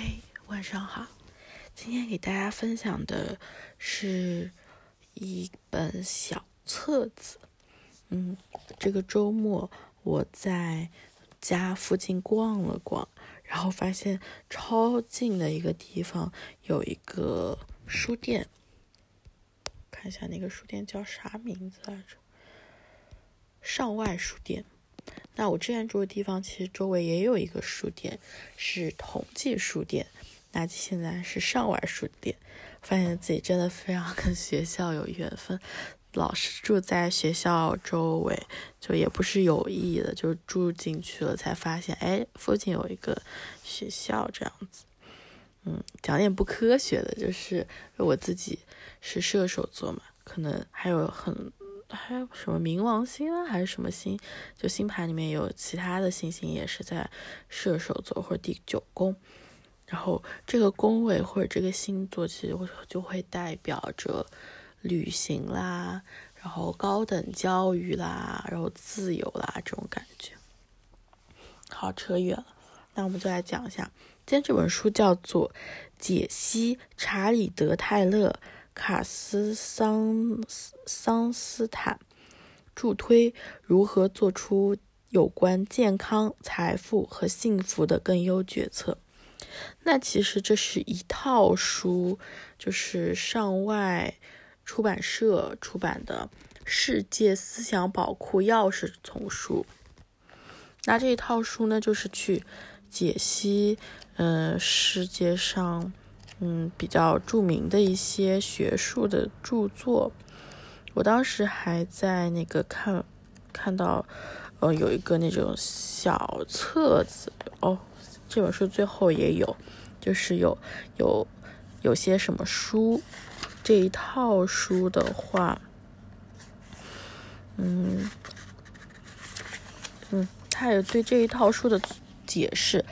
嘿，晚上好。今天给大家分享的是一本小册子。嗯，这个周末我在家附近逛了逛，然后发现超近的一个地方有一个书店。看一下那个书店叫啥名字来着？上外书店。那我之前住的地方其实周围也有一个书店，是同济书店。那现在是上外书店，发现自己真的非常跟学校有缘分，老是住在学校周围，就也不是有意的，就住进去了才发现，哎，附近有一个学校这样子。嗯，讲点不科学的，就是我自己是射手座嘛，可能还有很。还有什么冥王星啊，还是什么星？就星盘里面有其他的星星也是在射手座或者第九宫，然后这个宫位或者这个星座其实就会代表着旅行啦，然后高等教育啦，然后自由啦这种感觉。好，扯远了，那我们就来讲一下，今天这本书叫做《解析查理德泰勒》。卡斯桑桑斯坦助推如何做出有关健康、财富和幸福的更优决策。那其实这是一套书，就是上外出版社出版的《世界思想宝库钥匙丛书》。那这一套书呢，就是去解析，嗯，世界上。嗯，比较著名的一些学术的著作，我当时还在那个看，看到，呃，有一个那种小册子哦，这本书最后也有，就是有有有些什么书，这一套书的话，嗯嗯，他也对这一套书的解释。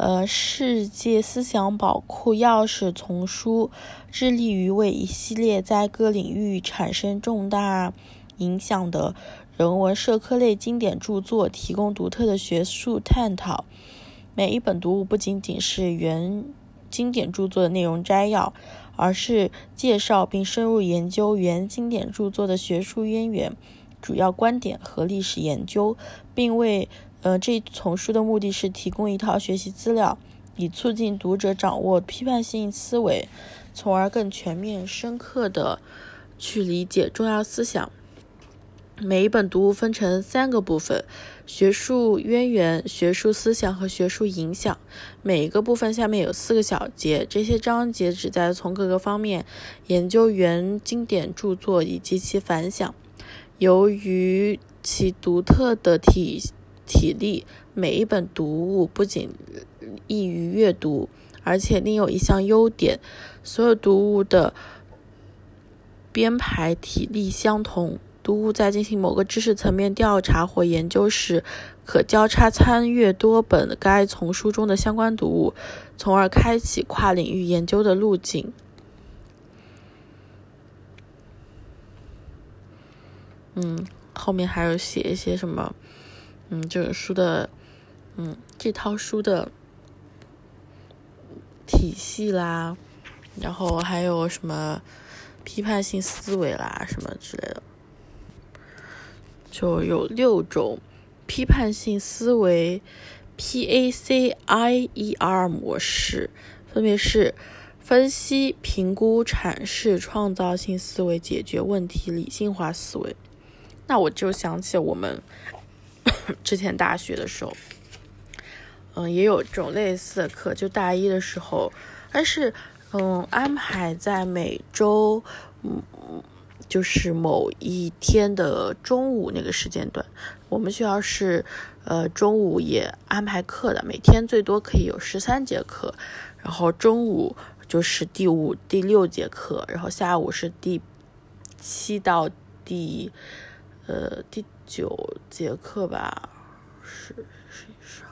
呃，世界思想宝库钥匙丛书致力于为一系列在各领域产生重大影响的人文社科类经典著作提供独特的学术探讨。每一本读物不仅仅是原经典著作的内容摘要，而是介绍并深入研究原经典著作的学术渊源、主要观点和历史研究，并为。呃，这一丛书的目的是提供一套学习资料，以促进读者掌握批判性思维，从而更全面、深刻的去理解重要思想。每一本读物分成三个部分：学术渊源、学术思想和学术影响。每一个部分下面有四个小节，这些章节旨在从各个方面研究原经典著作以及其反响。由于其独特的体体力，每一本读物不仅易于阅读，而且另有一项优点：所有读物的编排体力相同。读物在进行某个知识层面调查或研究时，可交叉参阅多本该丛书中的相关读物，从而开启跨领域研究的路径。嗯，后面还有写一些什么？嗯，这本书的，嗯，这套书的体系啦，然后还有什么批判性思维啦，什么之类的，就有六种批判性思维 P A C I E R 模式，分别是分析、评估、阐释、创造性思维、解决问题、理性化思维。那我就想起我们。之前大学的时候，嗯，也有这种类似的课，就大一的时候，但是，嗯，安排在每周，嗯，就是某一天的中午那个时间段。我们学校是，呃，中午也安排课的，每天最多可以有十三节课，然后中午就是第五、第六节课，然后下午是第七到第。呃，第九节课吧，是是是，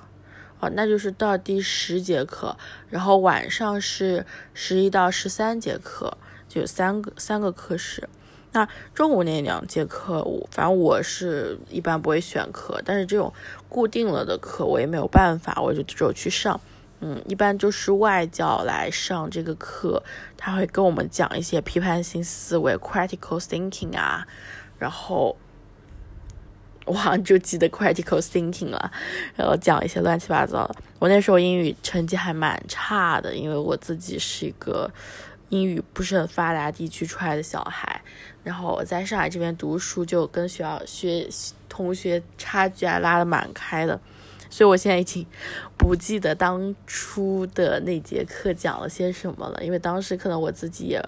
哦，那就是到第十节课，然后晚上是十一到十三节课，就三个三个课时。那中午那两节课，我反正我是一般不会选课，但是这种固定了的课我也没有办法，我就只有去上。嗯，一般就是外教来上这个课，他会跟我们讲一些批判性思维 （critical thinking） 啊，然后我好像就记得 critical thinking 了，然后讲一些乱七八糟的。我那时候英语成绩还蛮差的，因为我自己是一个英语不是很发达地区出来的小孩，然后我在上海这边读书，就跟学校学同学差距还拉的蛮开的。所以我现在已经不记得当初的那节课讲了些什么了，因为当时可能我自己也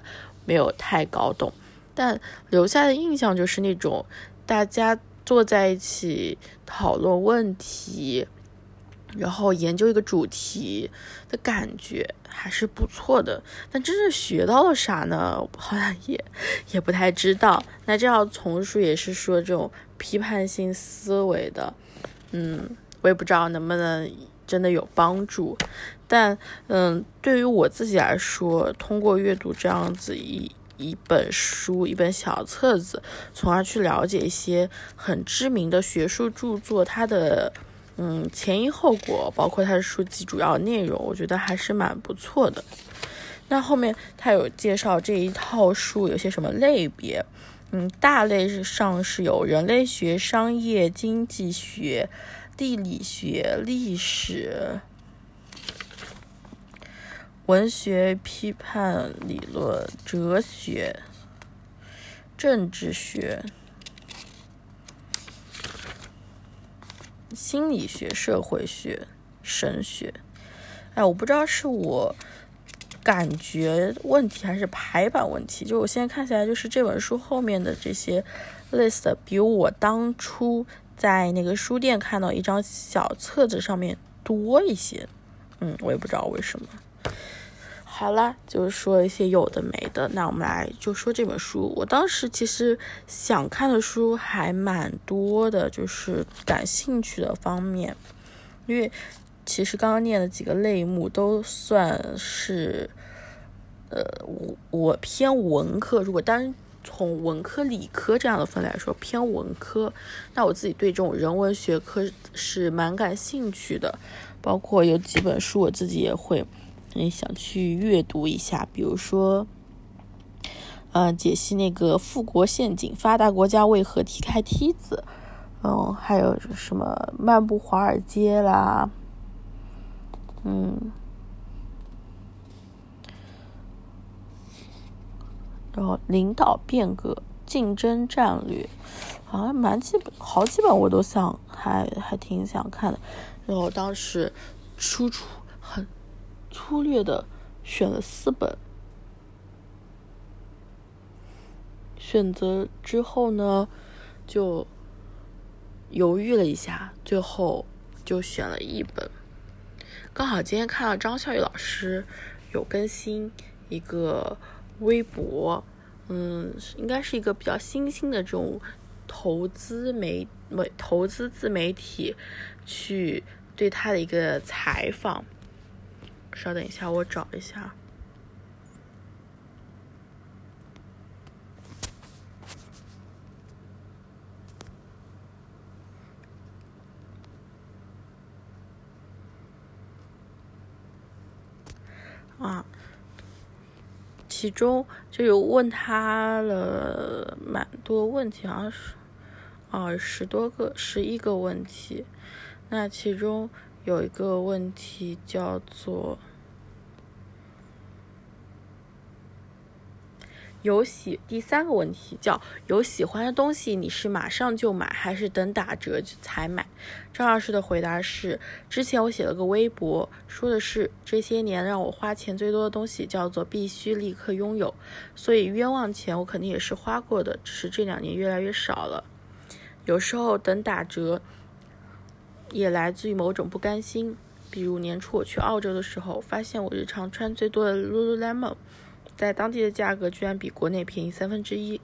没有太搞懂，但留下的印象就是那种大家坐在一起讨论问题，然后研究一个主题的感觉还是不错的。但真正学到了啥呢？好像也也不太知道。那这样丛书也是说这种批判性思维的，嗯。我也不知道能不能真的有帮助，但嗯，对于我自己来说，通过阅读这样子一一本书、一本小册子，从而去了解一些很知名的学术著作，它的嗯前因后果，包括它的书籍主要内容，我觉得还是蛮不错的。那后面他有介绍这一套书有些什么类别，嗯，大类上是有人类学、商业、经济学。地理学、历史、文学批判理论、哲学、政治学、心理学、社会学、神学。哎，我不知道是我感觉问题还是排版问题。就我现在看起来，就是这本书后面的这些 list 比我当初。在那个书店看到一张小册子上面多一些，嗯，我也不知道为什么。好了，就是说一些有的没的，那我们来就说这本书。我当时其实想看的书还蛮多的，就是感兴趣的方面，因为其实刚刚念的几个类目都算是，呃，我我偏文科，如果单。从文科、理科这样的分来说，偏文科。那我自己对这种人文学科是蛮感兴趣的，包括有几本书我自己也会，也，想去阅读一下。比如说，嗯，解析那个富国陷阱，发达国家为何踢开梯子？嗯，还有什么漫步华尔街啦，嗯。然后领导变革、竞争战略，好像蛮基本，好几本我都想，还还挺想看的。然后当时粗粗很粗略的选了四本，选择之后呢，就犹豫了一下，最后就选了一本。刚好今天看到张笑宇老师有更新一个。微博，嗯，应该是一个比较新兴的这种投资媒媒投资自媒体，去对他的一个采访。稍等一下，我找一下。啊。其中就有问他了蛮多问题，好像是，哦，十多个，十一个问题。那其中有一个问题叫做。有喜第三个问题叫有喜欢的东西，你是马上就买还是等打折才买？张老师的回答是：之前我写了个微博，说的是这些年让我花钱最多的东西叫做必须立刻拥有，所以冤枉钱我肯定也是花过的，只是这两年越来越少了。有时候等打折也来自于某种不甘心，比如年初我去澳洲的时候，发现我日常穿最多的 Lululemon。在当地的价格居然比国内便宜三分之一，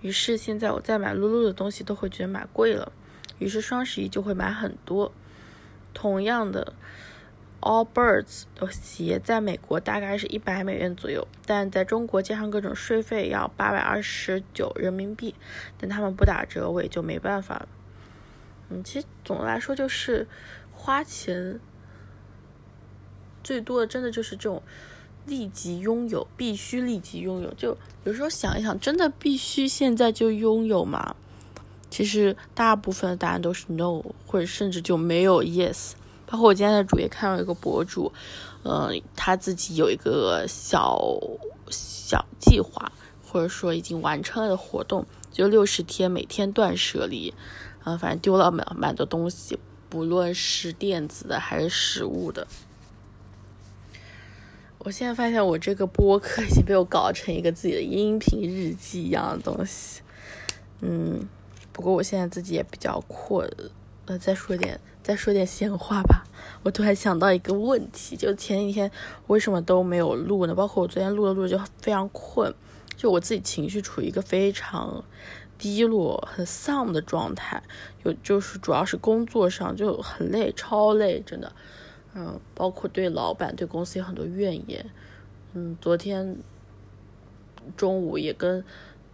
于是现在我再买 Lulu 的东西都会觉得买贵了，于是双十一就会买很多。同样的，Allbirds 的鞋在美国大概是一百美元左右，但在中国加上各种税费要八百二十九人民币，但他们不打折我也就没办法了。嗯，其实总的来说就是花钱。最多的真的就是这种立即拥有，必须立即拥有。就有时候想一想，真的必须现在就拥有吗？其实大部分的答案都是 no，或者甚至就没有 yes。包括我今天在主页看到一个博主，嗯，他自己有一个小小计划，或者说已经完成了的活动，就六十天每天断舍离，嗯，反正丢了蛮蛮多东西，不论是电子的还是实物的。我现在发现我这个播客已经被我搞成一个自己的音频日记一样的东西，嗯。不过我现在自己也比较困，呃，再说点再说点闲话吧。我突然想到一个问题，就前几天为什么都没有录呢？包括我昨天录了录就非常困，就我自己情绪处于一个非常低落、很丧的状态。有就是主要是工作上就很累，超累，真的。嗯，包括对老板、对公司有很多怨言。嗯，昨天中午也跟。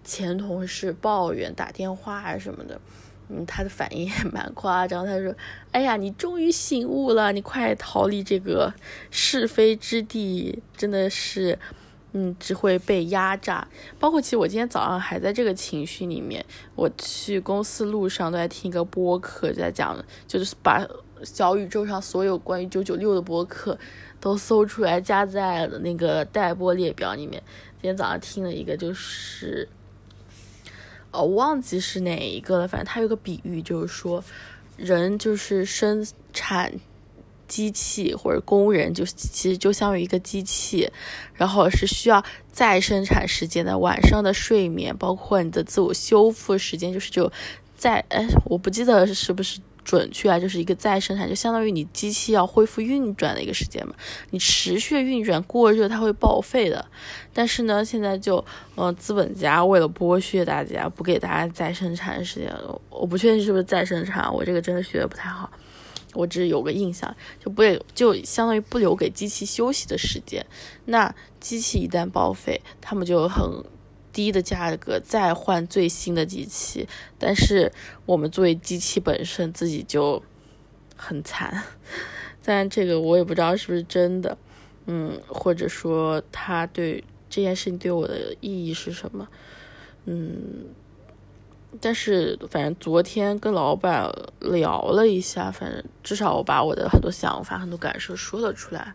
前同事抱怨打电话什么的，嗯，他的反应也蛮夸张。他说：“哎呀，你终于醒悟了，你快逃离这个是非之地，真的是，嗯，只会被压榨。包括其实我今天早上还在这个情绪里面。我去公司路上都在听一个播客，在讲，就是把小宇宙上所有关于九九六的播客都搜出来，加在了那个待播列表里面。今天早上听了一个，就是。我忘记是哪一个了，反正他有个比喻，就是说，人就是生产机器或者工人，就是其实就相当于一个机器，然后是需要再生产时间的，晚上的睡眠，包括你的自我修复时间，就是就在哎，我不记得是不是。准确啊，就是一个再生产，就相当于你机器要恢复运转的一个时间嘛。你持续运转过热，它会报废的。但是呢，现在就，嗯，资本家为了剥削大家，不给大家再生产时间。我不确定是不是再生产，我这个真的学的不太好。我只是有个印象，就不给，就相当于不留给机器休息的时间。那机器一旦报废，他们就很。低的价格再换最新的机器，但是我们作为机器本身自己就很惨。但这个我也不知道是不是真的，嗯，或者说他对这件事情对我的意义是什么，嗯。但是反正昨天跟老板聊了一下，反正至少我把我的很多想法、很多感受说了出来。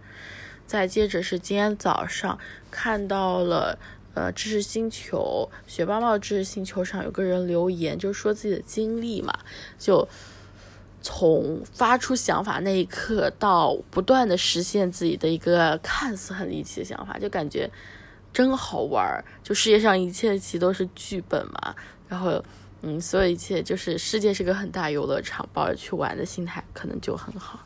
再接着是今天早上看到了。呃，知识星球学霸帽知识星球上有个人留言，就说自己的经历嘛，就从发出想法那一刻到不断的实现自己的一个看似很离奇的想法，就感觉真好玩儿。就世界上一切其实都是剧本嘛，然后嗯，所有一切就是世界是个很大游乐场，抱着去玩的心态可能就很好。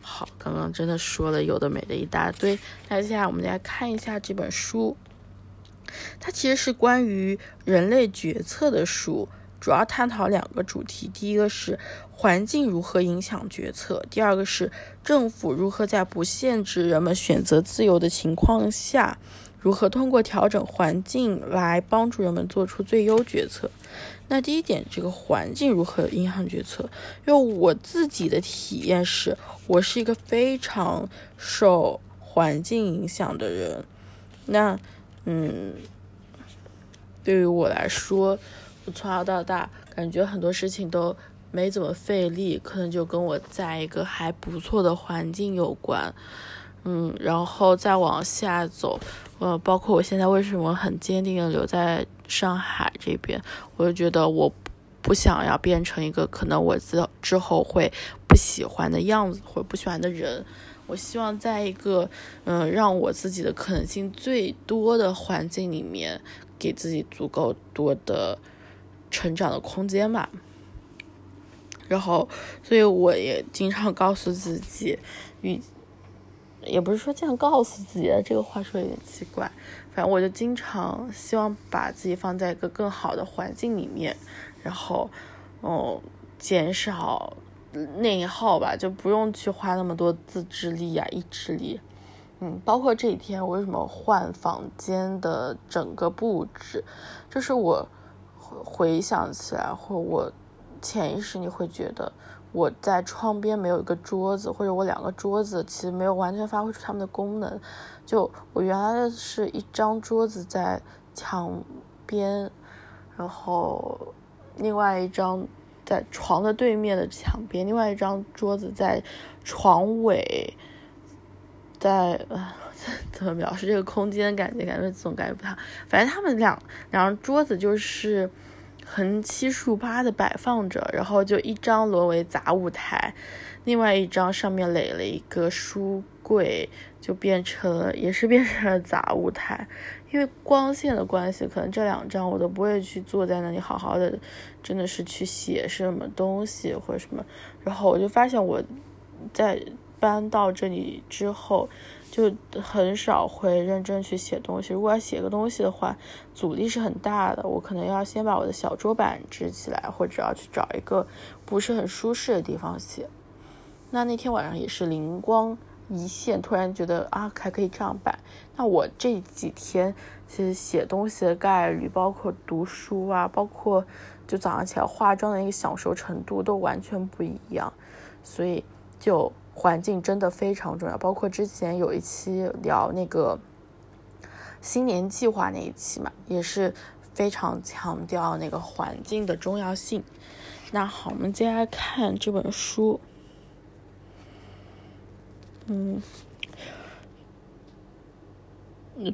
好，刚刚真的说了有的没的一大堆，那接下来我们来看一下这本书。它其实是关于人类决策的书，主要探讨两个主题：第一个是环境如何影响决策，第二个是政府如何在不限制人们选择自由的情况下，如何通过调整环境来帮助人们做出最优决策。那第一点，这个环境如何影响决策？因为我自己的体验是，我是一个非常受环境影响的人。那嗯，对于我来说，我从小到大感觉很多事情都没怎么费力，可能就跟我在一个还不错的环境有关。嗯，然后再往下走，呃，包括我现在为什么很坚定的留在上海这边，我就觉得我不想要变成一个可能我之之后会不喜欢的样子或者不喜欢的人。我希望在一个嗯让我自己的可能性最多的环境里面，给自己足够多的成长的空间吧。然后，所以我也经常告诉自己，与也不是说这样告诉自己这个话说有点奇怪，反正我就经常希望把自己放在一个更好的环境里面，然后哦减少。内耗吧，就不用去花那么多自制力啊、意志力。嗯，包括这几天我为什么换房间的整个布置，就是我回想起来，或我潜意识你会觉得，我在窗边没有一个桌子，或者我两个桌子其实没有完全发挥出它们的功能。就我原来的是一张桌子在墙边，然后另外一张在床的对面的墙边，另外一张桌子在床尾，在呃。怎么描述这个空间感觉？感觉总感觉不太，反正他们两两张桌子就是横七竖八的摆放着，然后就一张沦为杂物台，另外一张上面垒了一个书柜，就变成了也是变成了杂物台。因为光线的关系，可能这两张我都不会去坐在那里好好的，真的是去写什么东西或者什么。然后我就发现我在搬到这里之后。就很少会认真去写东西。如果要写个东西的话，阻力是很大的。我可能要先把我的小桌板支起来，或者要去找一个不是很舒适的地方写。那那天晚上也是灵光一现，突然觉得啊，还可以这样摆。那我这几天其实写东西的概率，包括读书啊，包括就早上起来化妆的一个享受程度都完全不一样，所以就。环境真的非常重要，包括之前有一期聊那个新年计划那一期嘛，也是非常强调那个环境的重要性。那好，我们接下来看这本书。嗯，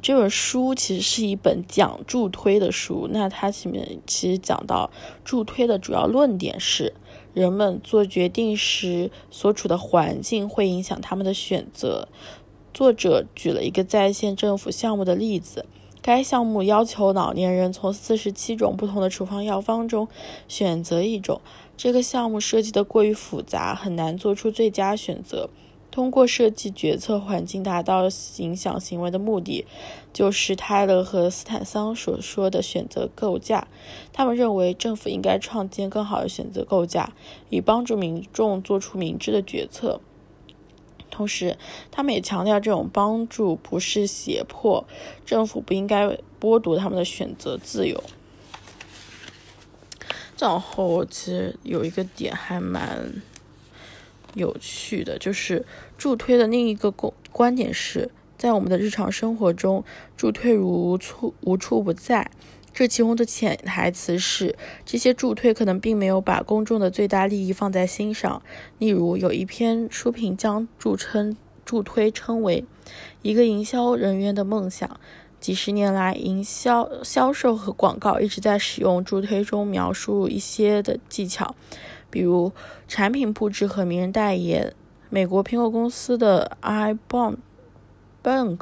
这本书其实是一本讲助推的书。那它前面其实讲到助推的主要论点是。人们做决定时所处的环境会影响他们的选择。作者举了一个在线政府项目的例子，该项目要求老年人从四十七种不同的处方药方中选择一种。这个项目设计的过于复杂，很难做出最佳选择。通过设计决策环境达到影响行为的目的，就是泰勒和斯坦桑所说的选择构架。他们认为政府应该创建更好的选择构架，以帮助民众做出明智的决策。同时，他们也强调这种帮助不是胁迫，政府不应该剥夺他们的选择自由。然后，其实有一个点还蛮。有趣的就是助推的另一个观观点是，在我们的日常生活中，助推如处无处不在。这其中的潜台词是，这些助推可能并没有把公众的最大利益放在心上。例如，有一篇书评将助称助推称为一个营销人员的梦想。几十年来，营销销售和广告一直在使用助推中描述一些的技巧。比如产品布置和名人代言，美国苹果公司的 iBank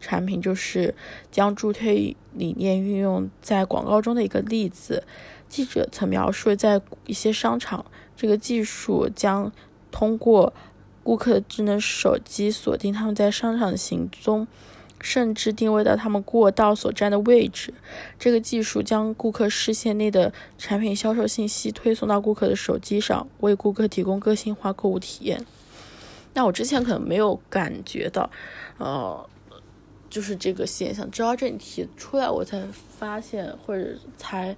产品就是将助推理念运用在广告中的一个例子。记者曾描述，在一些商场，这个技术将通过顾客的智能手机锁定他们在商场的行踪。甚至定位到他们过道所站的位置。这个技术将顾客视线内的产品销售信息推送到顾客的手机上，为顾客提供个性化购物体验。那我之前可能没有感觉到，呃，就是这个现象，直到这题出来，我才发现，或者才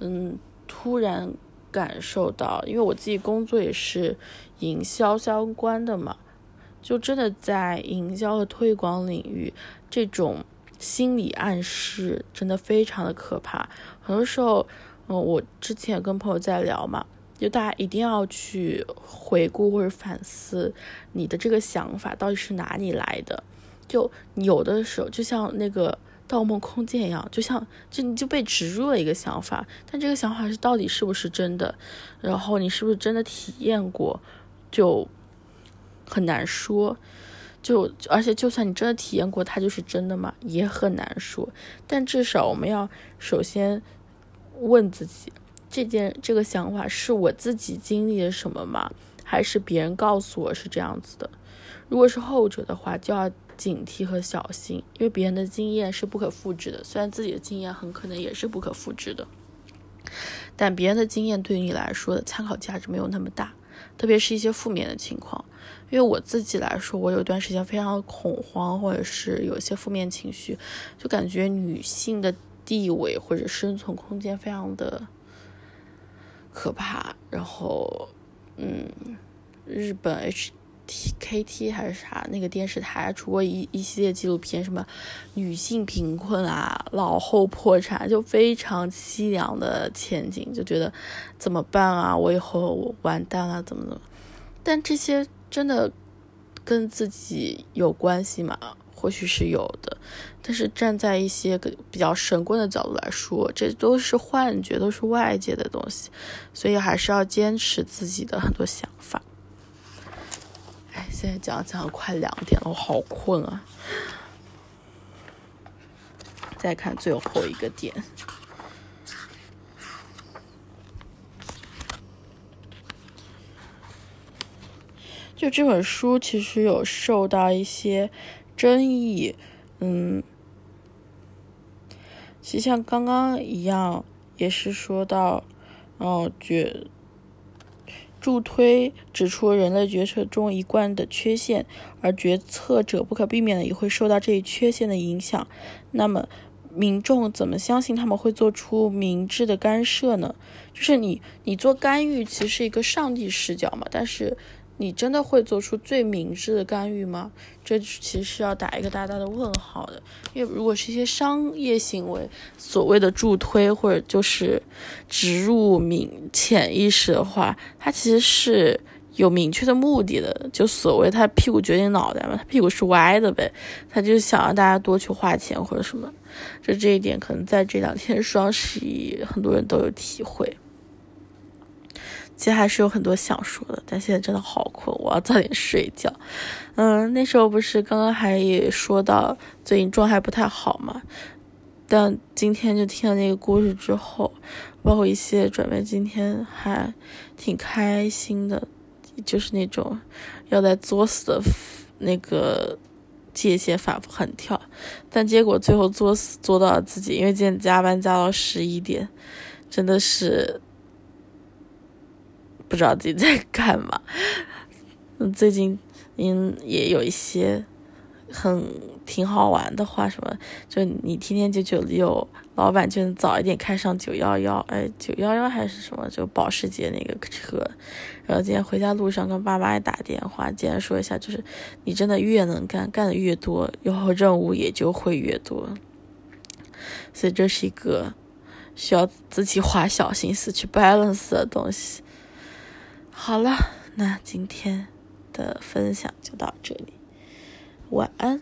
嗯突然感受到，因为我自己工作也是营销相关的嘛。就真的在营销和推广领域，这种心理暗示真的非常的可怕。很多时候，嗯，我之前跟朋友在聊嘛，就大家一定要去回顾或者反思你的这个想法到底是哪里来的。就有的时候，就像那个《盗梦空间》一样，就像就你就被植入了一个想法，但这个想法是到底是不是真的？然后你是不是真的体验过？就。很难说，就而且就算你真的体验过，它就是真的嘛？也很难说。但至少我们要首先问自己，这件这个想法是我自己经历了什么吗？还是别人告诉我是这样子的？如果是后者的话，就要警惕和小心，因为别人的经验是不可复制的。虽然自己的经验很可能也是不可复制的，但别人的经验对于你来说的参考价值没有那么大，特别是一些负面的情况。因为我自己来说，我有段时间非常恐慌，或者是有一些负面情绪，就感觉女性的地位或者生存空间非常的可怕。然后嗯，日本 H T K T 还是啥那个电视台出过一一系列纪录片，什么女性贫困啊、老后破产，就非常凄凉的前景，就觉得怎么办啊？我以后完蛋了，怎么怎么？但这些真的跟自己有关系吗？或许是有的，但是站在一些比较神棍的角度来说，这都是幻觉，都是外界的东西，所以还是要坚持自己的很多想法。哎，现在讲讲快两点了，我好困啊！再看最后一个点，就这本书其实有受到一些。争议，嗯，其实像刚刚一样，也是说到，哦，决助推指出人类决策中一贯的缺陷，而决策者不可避免的也会受到这一缺陷的影响。那么，民众怎么相信他们会做出明智的干涉呢？就是你，你做干预其实是一个上帝视角嘛，但是。你真的会做出最明智的干预吗？这其实是要打一个大大的问号的。因为如果是一些商业行为，所谓的助推或者就是植入明潜意识的话，它其实是有明确的目的的。就所谓他屁股决定脑袋嘛，他屁股是歪的呗，他就想让大家多去花钱或者什么。就这一点，可能在这两天双十一，很多人都有体会。其实还是有很多想说的，但现在真的好困，我要早点睡觉。嗯，那时候不是刚刚还也说到最近状态不太好嘛，但今天就听了那个故事之后，包括一些准备，今天还挺开心的，就是那种要在作死的那个界限反复横跳，但结果最后作死做到了自己，因为今天加班加到十一点，真的是。不知道自己在干嘛。嗯，最近嗯也有一些很挺好玩的话，什么就你天天九九六，老板就能早一点开上九幺幺，哎九幺幺还是什么，就保时捷那个车。然后今天回家路上跟爸妈也打电话，简单说一下，就是你真的越能干，干的越多，以后任务也就会越多。所以这是一个需要自己花小心思去 balance 的东西。好了，那今天的分享就到这里，晚安。